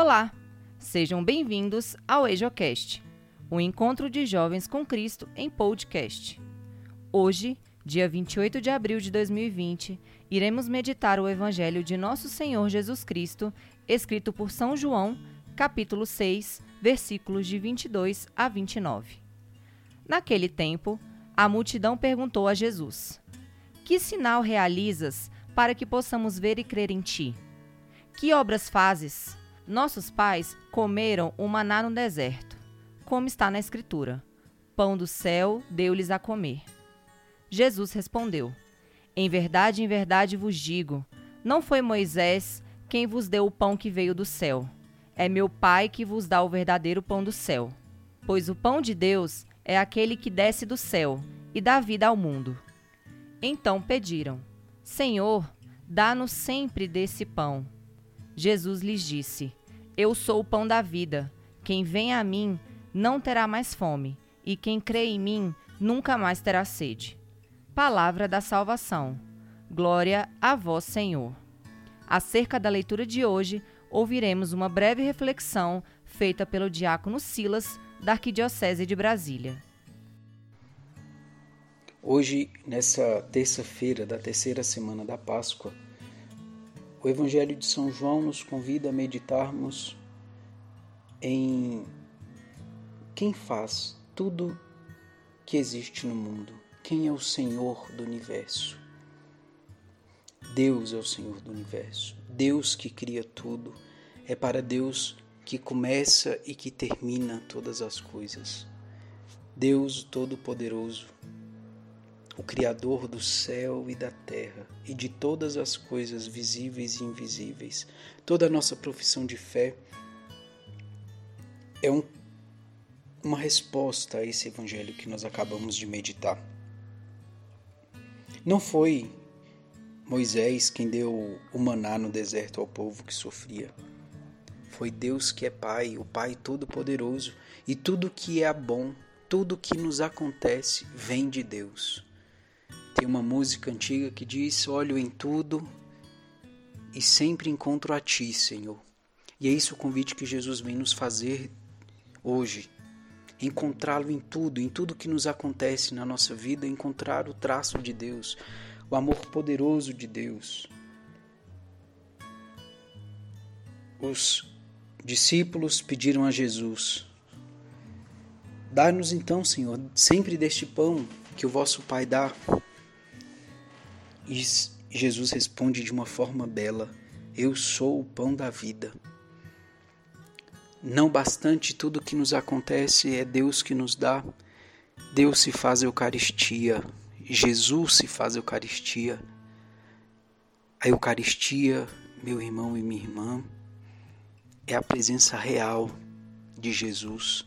Olá, sejam bem-vindos ao EjoCast, o encontro de jovens com Cristo em podcast. Hoje, dia 28 de abril de 2020, iremos meditar o Evangelho de Nosso Senhor Jesus Cristo, escrito por São João, capítulo 6, versículos de 22 a 29. Naquele tempo, a multidão perguntou a Jesus: Que sinal realizas para que possamos ver e crer em ti? Que obras fazes? Nossos pais comeram o maná no deserto, como está na Escritura: Pão do céu deu-lhes a comer. Jesus respondeu: Em verdade, em verdade vos digo: não foi Moisés quem vos deu o pão que veio do céu. É meu Pai que vos dá o verdadeiro pão do céu. Pois o pão de Deus é aquele que desce do céu e dá vida ao mundo. Então pediram: Senhor, dá-nos sempre desse pão. Jesus lhes disse: Eu sou o pão da vida. Quem vem a mim não terá mais fome, e quem crê em mim nunca mais terá sede. Palavra da salvação. Glória a vós, Senhor. Acerca da leitura de hoje, ouviremos uma breve reflexão feita pelo diácono Silas, da Arquidiocese de Brasília. Hoje, nessa terça-feira da terceira semana da Páscoa, o Evangelho de São João nos convida a meditarmos em quem faz tudo que existe no mundo, quem é o Senhor do universo. Deus é o Senhor do universo, Deus que cria tudo, é para Deus que começa e que termina todas as coisas. Deus Todo-Poderoso, o Criador do céu e da terra e de todas as coisas visíveis e invisíveis. Toda a nossa profissão de fé é um, uma resposta a esse evangelho que nós acabamos de meditar. Não foi Moisés quem deu o maná no deserto ao povo que sofria. Foi Deus que é Pai, o Pai Todo-Poderoso, e tudo que é bom, tudo que nos acontece vem de Deus. Tem uma música antiga que diz: Olho em tudo e sempre encontro a Ti, Senhor. E é isso o convite que Jesus vem nos fazer hoje. Encontrá-lo em tudo, em tudo que nos acontece na nossa vida, encontrar o traço de Deus, o amor poderoso de Deus. Os discípulos pediram a Jesus: Dá-nos então, Senhor, sempre deste pão que o vosso Pai dá. E Jesus responde de uma forma bela: Eu sou o pão da vida. Não bastante tudo que nos acontece é Deus que nos dá. Deus se faz Eucaristia. Jesus se faz Eucaristia. A Eucaristia, meu irmão e minha irmã, é a presença real de Jesus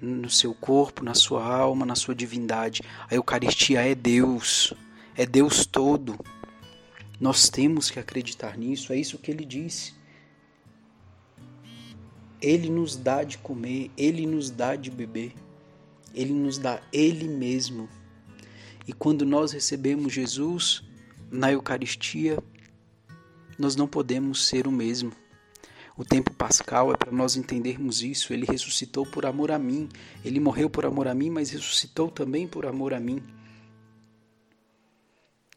no seu corpo, na sua alma, na sua divindade. A Eucaristia é Deus é Deus todo. Nós temos que acreditar nisso, é isso que ele disse. Ele nos dá de comer, ele nos dá de beber, ele nos dá ele mesmo. E quando nós recebemos Jesus na Eucaristia, nós não podemos ser o mesmo. O tempo pascal é para nós entendermos isso. Ele ressuscitou por amor a mim, ele morreu por amor a mim, mas ressuscitou também por amor a mim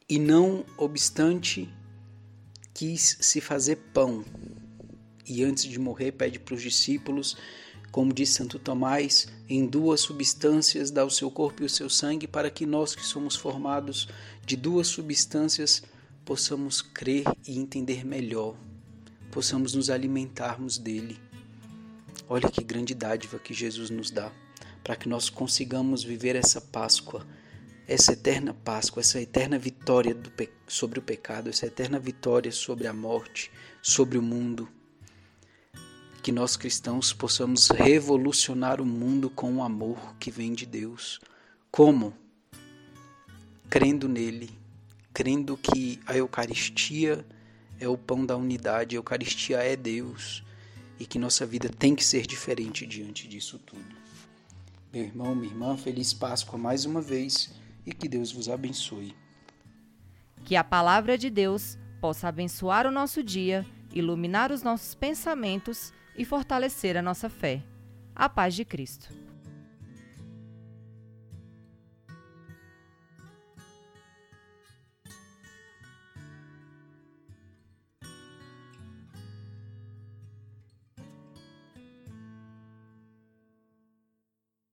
e não obstante quis se fazer pão. E antes de morrer, pede para os discípulos, como diz Santo Tomás, em duas substâncias dá o seu corpo e o seu sangue, para que nós que somos formados de duas substâncias possamos crer e entender melhor, possamos nos alimentarmos dele. Olha que grande dádiva que Jesus nos dá, para que nós consigamos viver essa Páscoa essa eterna Páscoa, essa eterna vitória sobre o pecado, essa eterna vitória sobre a morte, sobre o mundo. Que nós cristãos possamos revolucionar o mundo com o amor que vem de Deus. Como? Crendo nele, crendo que a Eucaristia é o pão da unidade, a Eucaristia é Deus e que nossa vida tem que ser diferente diante disso tudo. Meu irmão, minha irmã, feliz Páscoa mais uma vez e que Deus vos abençoe. Que a palavra de Deus possa abençoar o nosso dia iluminar os nossos pensamentos e fortalecer a nossa fé. A paz de Cristo.